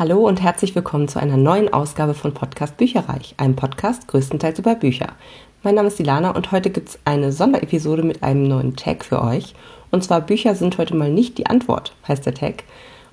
Hallo und herzlich willkommen zu einer neuen Ausgabe von Podcast Bücherreich, einem Podcast größtenteils über Bücher. Mein Name ist Dilana und heute gibt es eine Sonderepisode mit einem neuen Tag für euch. Und zwar Bücher sind heute mal nicht die Antwort, heißt der Tag.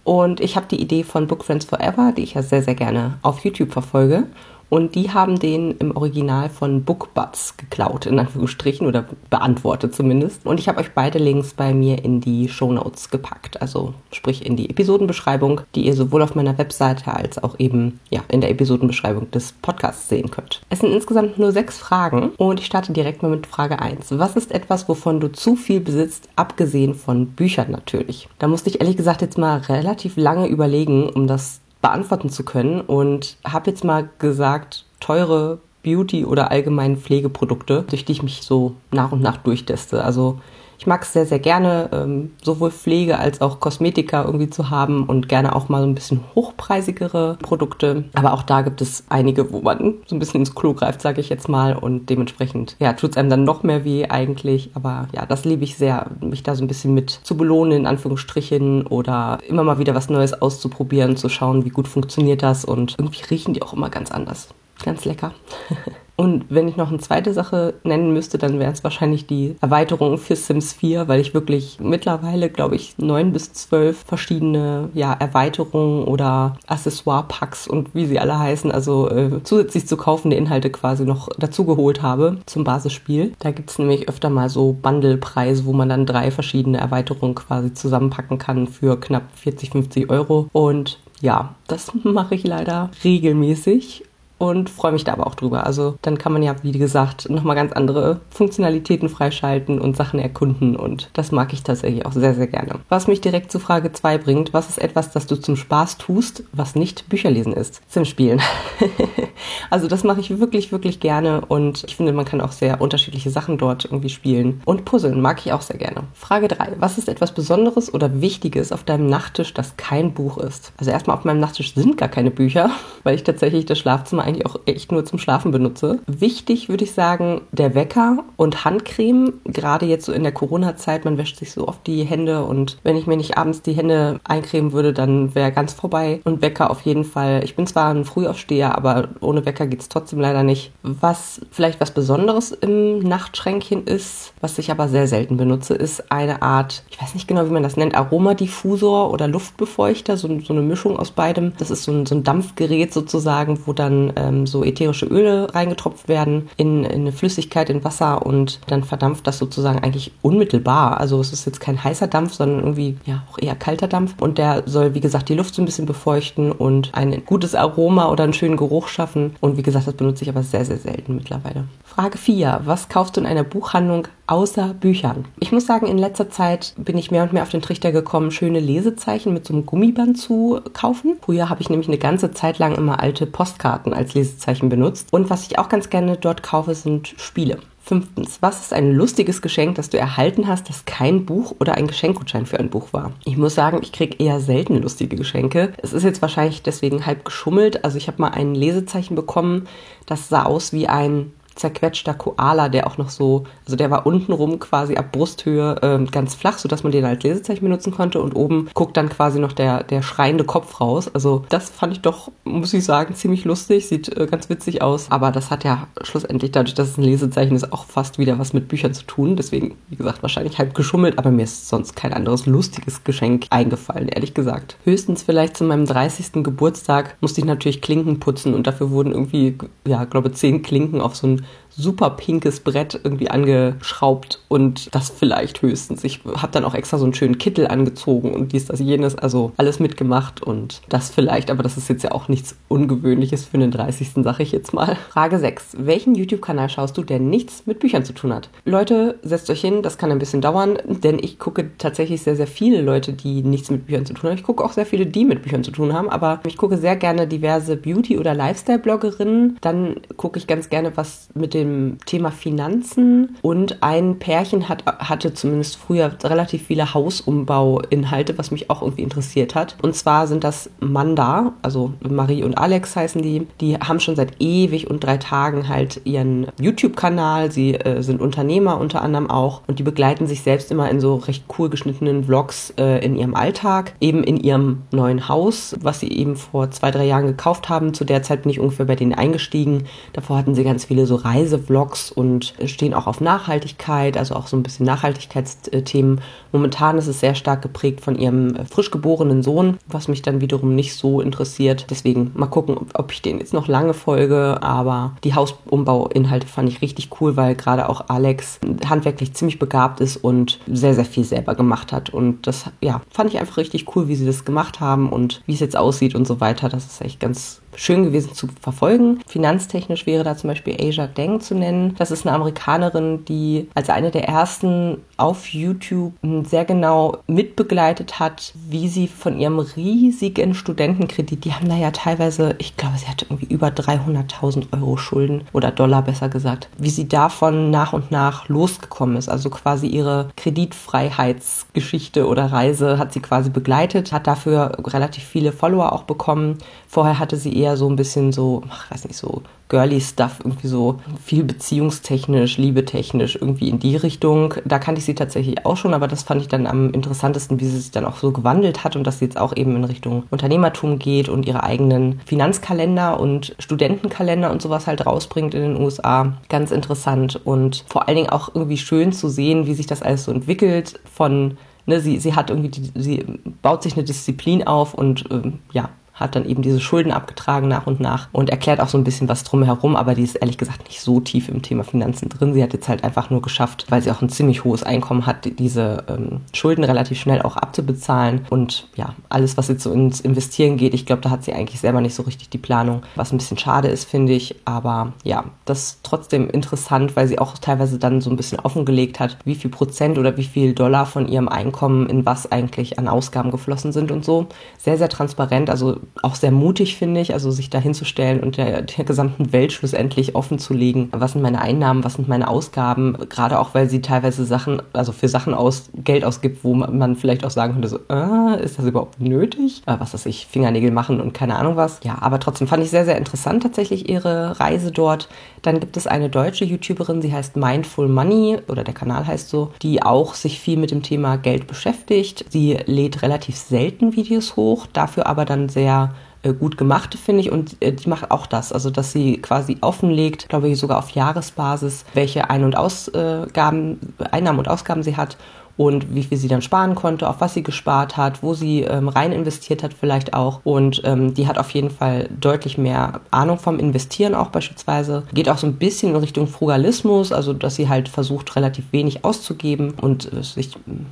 Und ich habe die Idee von Book Friends Forever, die ich ja sehr, sehr gerne auf YouTube verfolge. Und die haben den im Original von BookBuds geklaut, in Anführungsstrichen, oder beantwortet zumindest. Und ich habe euch beide Links bei mir in die Show Notes gepackt. Also sprich in die Episodenbeschreibung, die ihr sowohl auf meiner Webseite als auch eben ja, in der Episodenbeschreibung des Podcasts sehen könnt. Es sind insgesamt nur sechs Fragen und ich starte direkt mal mit Frage 1. Was ist etwas, wovon du zu viel besitzt, abgesehen von Büchern natürlich? Da musste ich ehrlich gesagt jetzt mal relativ lange überlegen, um das beantworten zu können und habe jetzt mal gesagt, teure Beauty- oder allgemein Pflegeprodukte, durch die ich mich so nach und nach durchteste. Also ich mag es sehr, sehr gerne, ähm, sowohl Pflege als auch Kosmetika irgendwie zu haben und gerne auch mal so ein bisschen hochpreisigere Produkte. Aber auch da gibt es einige, wo man so ein bisschen ins Klo greift, sage ich jetzt mal. Und dementsprechend, ja, tut es einem dann noch mehr weh eigentlich. Aber ja, das liebe ich sehr, mich da so ein bisschen mit zu belohnen, in Anführungsstrichen, oder immer mal wieder was Neues auszuprobieren, zu schauen, wie gut funktioniert das. Und irgendwie riechen die auch immer ganz anders. Ganz lecker. Und wenn ich noch eine zweite Sache nennen müsste, dann wäre es wahrscheinlich die Erweiterung für Sims 4, weil ich wirklich mittlerweile, glaube ich, neun bis zwölf verschiedene ja, Erweiterungen oder Accessoire-Packs und wie sie alle heißen, also äh, zusätzlich zu kaufende Inhalte quasi noch dazugeholt habe zum Basisspiel. Da gibt es nämlich öfter mal so Bundle-Preise, wo man dann drei verschiedene Erweiterungen quasi zusammenpacken kann für knapp 40, 50 Euro. Und ja, das mache ich leider regelmäßig und freue mich da aber auch drüber. Also dann kann man ja, wie gesagt, nochmal ganz andere Funktionalitäten freischalten und Sachen erkunden und das mag ich tatsächlich auch sehr, sehr gerne. Was mich direkt zu Frage 2 bringt, was ist etwas, das du zum Spaß tust, was nicht Bücherlesen ist? Sim spielen. also das mache ich wirklich, wirklich gerne und ich finde, man kann auch sehr unterschiedliche Sachen dort irgendwie spielen. Und Puzzeln mag ich auch sehr gerne. Frage 3. Was ist etwas Besonderes oder Wichtiges auf deinem Nachttisch, das kein Buch ist? Also erstmal auf meinem Nachttisch sind gar keine Bücher, weil ich tatsächlich das Schlafzimmer eigentlich auch echt nur zum Schlafen benutze. Wichtig würde ich sagen, der Wecker und Handcreme. Gerade jetzt so in der Corona-Zeit, man wäscht sich so oft die Hände und wenn ich mir nicht abends die Hände eincremen würde, dann wäre ganz vorbei. Und Wecker auf jeden Fall. Ich bin zwar ein Frühaufsteher, aber ohne Wecker geht es trotzdem leider nicht. Was vielleicht was Besonderes im Nachtschränkchen ist, was ich aber sehr selten benutze, ist eine Art, ich weiß nicht genau, wie man das nennt, Aromadiffusor oder Luftbefeuchter, so, so eine Mischung aus beidem. Das ist so ein, so ein Dampfgerät sozusagen, wo dann ähm, so ätherische Öle reingetropft werden in, in eine Flüssigkeit, in Wasser und dann verdampft das sozusagen eigentlich unmittelbar. Also es ist jetzt kein heißer Dampf, sondern irgendwie ja auch eher kalter Dampf und der soll, wie gesagt, die Luft so ein bisschen befeuchten und ein gutes Aroma oder einen schönen Geruch schaffen. Und wie gesagt, das benutze ich aber sehr, sehr selten mittlerweile. Frage 4. Was kaufst du in einer Buchhandlung außer Büchern? Ich muss sagen, in letzter Zeit bin ich mehr und mehr auf den Trichter gekommen, schöne Lesezeichen mit so einem Gummiband zu kaufen. Früher habe ich nämlich eine ganze Zeit lang immer alte Postkarten als Lesezeichen benutzt. Und was ich auch ganz gerne dort kaufe, sind Spiele. Fünftens, was ist ein lustiges Geschenk, das du erhalten hast, das kein Buch oder ein Geschenkgutschein für ein Buch war? Ich muss sagen, ich kriege eher selten lustige Geschenke. Es ist jetzt wahrscheinlich deswegen halb geschummelt. Also ich habe mal ein Lesezeichen bekommen, das sah aus wie ein zerquetschter Koala, der auch noch so, also der war untenrum quasi ab Brusthöhe äh, ganz flach, sodass man den als Lesezeichen benutzen konnte und oben guckt dann quasi noch der, der schreiende Kopf raus. Also das fand ich doch, muss ich sagen, ziemlich lustig, sieht äh, ganz witzig aus, aber das hat ja schlussendlich dadurch, dass es ein Lesezeichen ist, auch fast wieder was mit Büchern zu tun. Deswegen, wie gesagt, wahrscheinlich halb geschummelt, aber mir ist sonst kein anderes lustiges Geschenk eingefallen, ehrlich gesagt. Höchstens vielleicht zu meinem 30. Geburtstag musste ich natürlich Klinken putzen und dafür wurden irgendwie, ja, glaube zehn Klinken auf so ein super pinkes Brett irgendwie angeschraubt und das vielleicht höchstens. Ich habe dann auch extra so einen schönen Kittel angezogen und dies, das, jenes, also alles mitgemacht und das vielleicht, aber das ist jetzt ja auch nichts Ungewöhnliches für den 30. sag ich jetzt mal. Frage 6. Welchen YouTube-Kanal schaust du, der nichts mit Büchern zu tun hat? Leute, setzt euch hin, das kann ein bisschen dauern, denn ich gucke tatsächlich sehr, sehr viele Leute, die nichts mit Büchern zu tun haben. Ich gucke auch sehr viele, die mit Büchern zu tun haben, aber ich gucke sehr gerne diverse Beauty- oder Lifestyle-Bloggerinnen. Dann gucke ich ganz gerne, was mit dem Thema Finanzen und ein Pärchen hat, hatte zumindest früher relativ viele Hausumbauinhalte, was mich auch irgendwie interessiert hat. Und zwar sind das Manda, also Marie und Alex heißen die. Die haben schon seit ewig und drei Tagen halt ihren YouTube-Kanal. Sie äh, sind Unternehmer unter anderem auch und die begleiten sich selbst immer in so recht cool geschnittenen Vlogs äh, in ihrem Alltag, eben in ihrem neuen Haus, was sie eben vor zwei, drei Jahren gekauft haben. Zu der Zeit bin ich ungefähr bei denen eingestiegen. Davor hatten sie ganz viele so Reisevlogs und stehen auch auf Nachhaltigkeit, also auch so ein bisschen Nachhaltigkeitsthemen. Momentan ist es sehr stark geprägt von ihrem äh, frisch geborenen Sohn, was mich dann wiederum nicht so interessiert. Deswegen mal gucken, ob ich den jetzt noch lange folge. Aber die Hausumbauinhalte fand ich richtig cool, weil gerade auch Alex handwerklich ziemlich begabt ist und sehr, sehr viel selber gemacht hat. Und das, ja, fand ich einfach richtig cool, wie sie das gemacht haben und wie es jetzt aussieht und so weiter. Das ist echt ganz schön gewesen zu verfolgen. Finanztechnisch wäre da zum Beispiel Asia Deng zu nennen. Das ist eine Amerikanerin, die als eine der ersten auf YouTube sehr genau mitbegleitet hat, wie sie von ihrem riesigen Studentenkredit, die haben da ja teilweise, ich glaube, sie hatte irgendwie über 300.000 Euro Schulden oder Dollar besser gesagt, wie sie davon nach und nach losgekommen ist. Also quasi ihre Kreditfreiheitsgeschichte oder Reise hat sie quasi begleitet, hat dafür relativ viele Follower auch bekommen. Vorher hatte sie eher eher so ein bisschen so, ach, weiß nicht, so girly Stuff, irgendwie so viel beziehungstechnisch, liebetechnisch, irgendwie in die Richtung. Da kannte ich sie tatsächlich auch schon, aber das fand ich dann am interessantesten, wie sie sich dann auch so gewandelt hat und dass sie jetzt auch eben in Richtung Unternehmertum geht und ihre eigenen Finanzkalender und Studentenkalender und sowas halt rausbringt in den USA. Ganz interessant und vor allen Dingen auch irgendwie schön zu sehen, wie sich das alles so entwickelt von Ne, sie, sie hat irgendwie, die, sie baut sich eine Disziplin auf und ähm, ja, hat dann eben diese Schulden abgetragen nach und nach und erklärt auch so ein bisschen was drumherum, aber die ist ehrlich gesagt nicht so tief im Thema Finanzen drin. Sie hat jetzt halt einfach nur geschafft, weil sie auch ein ziemlich hohes Einkommen hat, diese ähm, Schulden relativ schnell auch abzubezahlen und ja, alles, was jetzt so ins Investieren geht, ich glaube, da hat sie eigentlich selber nicht so richtig die Planung, was ein bisschen schade ist, finde ich, aber ja, das ist trotzdem interessant, weil sie auch teilweise dann so ein bisschen offengelegt hat, wie viel Prozent oder wie viel Dollar von ihrem Einkommen in was eigentlich an Ausgaben geflossen sind und so. Sehr, sehr transparent, also auch sehr mutig, finde ich, also sich da hinzustellen und der, der gesamten Welt schlussendlich offen zu legen, was sind meine Einnahmen, was sind meine Ausgaben, gerade auch, weil sie teilweise Sachen, also für Sachen aus, Geld ausgibt, wo man vielleicht auch sagen könnte, so, äh, ist das überhaupt nötig? Äh, was weiß ich, Fingernägel machen und keine Ahnung was. Ja, aber trotzdem fand ich sehr, sehr interessant tatsächlich ihre Reise dort. Dann gibt es eine deutsche YouTuberin, sie heißt Mindful Money oder der Kanal heißt so, die auch sich viel mit dem Thema Geld beschäftigt. Sie lädt relativ selten Videos hoch, dafür aber dann sehr äh, gut gemacht, finde ich. Und äh, die macht auch das, also dass sie quasi offenlegt, glaube ich, sogar auf Jahresbasis, welche Ein- und Ausgaben, Einnahmen und Ausgaben sie hat und wie viel sie dann sparen konnte, auf was sie gespart hat, wo sie ähm, rein investiert hat vielleicht auch. Und ähm, die hat auf jeden Fall deutlich mehr Ahnung vom Investieren auch beispielsweise. Geht auch so ein bisschen in Richtung Frugalismus, also dass sie halt versucht, relativ wenig auszugeben und äh, sich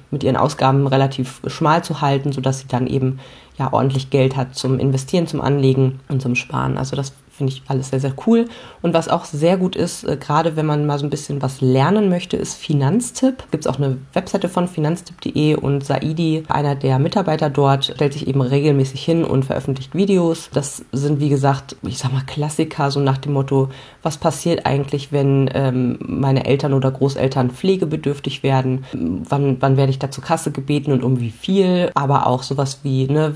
mit ihren Ausgaben relativ schmal zu halten, sodass sie dann eben ja ordentlich Geld hat zum Investieren, zum Anlegen und zum Sparen. Also das finde ich alles sehr, sehr cool. Und was auch sehr gut ist, äh, gerade wenn man mal so ein bisschen was lernen möchte, ist Finanztipp. Gibt es auch eine Webseite von finanztipp.de und Saidi, einer der Mitarbeiter dort, stellt sich eben regelmäßig hin und veröffentlicht Videos. Das sind, wie gesagt, ich sag mal Klassiker, so nach dem Motto, was passiert eigentlich, wenn ähm, meine Eltern oder Großeltern pflegebedürftig werden? Wann, wann werde ich da zur Kasse gebeten und um wie viel? Aber auch sowas wie, ne,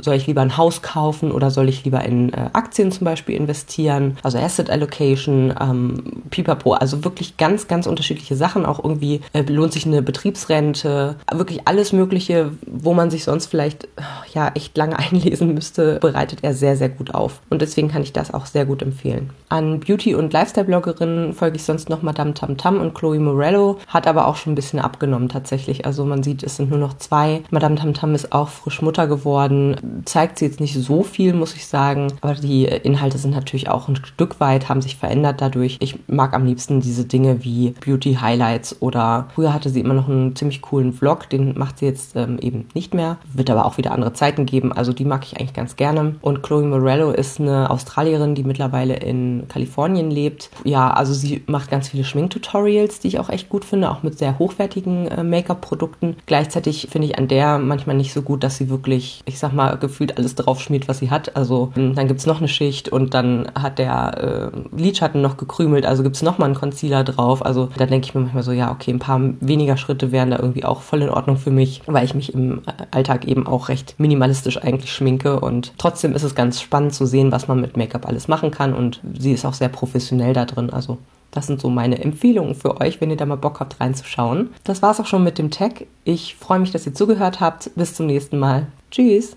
soll ich lieber ein Haus kaufen oder soll ich lieber in äh, Aktien zum Beispiel investieren, also Asset Allocation, ähm, Pipapo, also wirklich ganz, ganz unterschiedliche Sachen. Auch irgendwie äh, lohnt sich eine Betriebsrente, wirklich alles Mögliche, wo man sich sonst vielleicht ja echt lange einlesen müsste, bereitet er sehr, sehr gut auf. Und deswegen kann ich das auch sehr gut empfehlen. An Beauty- und Lifestyle-Bloggerinnen folge ich sonst noch Madame Tam Tam und Chloe Morello, hat aber auch schon ein bisschen abgenommen tatsächlich. Also man sieht, es sind nur noch zwei. Madame Tam Tam ist auch frisch Mutter geworden, zeigt sie jetzt nicht so viel, muss ich sagen, aber die die Inhalte sind natürlich auch ein Stück weit, haben sich verändert dadurch. Ich mag am liebsten diese Dinge wie Beauty Highlights oder früher hatte sie immer noch einen ziemlich coolen Vlog, den macht sie jetzt ähm, eben nicht mehr. Wird aber auch wieder andere Zeiten geben, also die mag ich eigentlich ganz gerne. Und Chloe Morello ist eine Australierin, die mittlerweile in Kalifornien lebt. Ja, also sie macht ganz viele Schminktutorials, die ich auch echt gut finde, auch mit sehr hochwertigen äh, Make-up-Produkten. Gleichzeitig finde ich an der manchmal nicht so gut, dass sie wirklich, ich sag mal, gefühlt alles drauf schmiert, was sie hat. Also hm, dann gibt es noch eine Schicht und dann hat der äh, Lidschatten noch gekrümelt, also gibt es nochmal einen Concealer drauf. Also da denke ich mir manchmal so, ja, okay, ein paar weniger Schritte wären da irgendwie auch voll in Ordnung für mich, weil ich mich im Alltag eben auch recht minimalistisch eigentlich schminke und trotzdem ist es ganz spannend zu sehen, was man mit Make-up alles machen kann und sie ist auch sehr professionell da drin. Also das sind so meine Empfehlungen für euch, wenn ihr da mal Bock habt reinzuschauen. Das war's auch schon mit dem Tag. Ich freue mich, dass ihr zugehört habt. Bis zum nächsten Mal. Tschüss.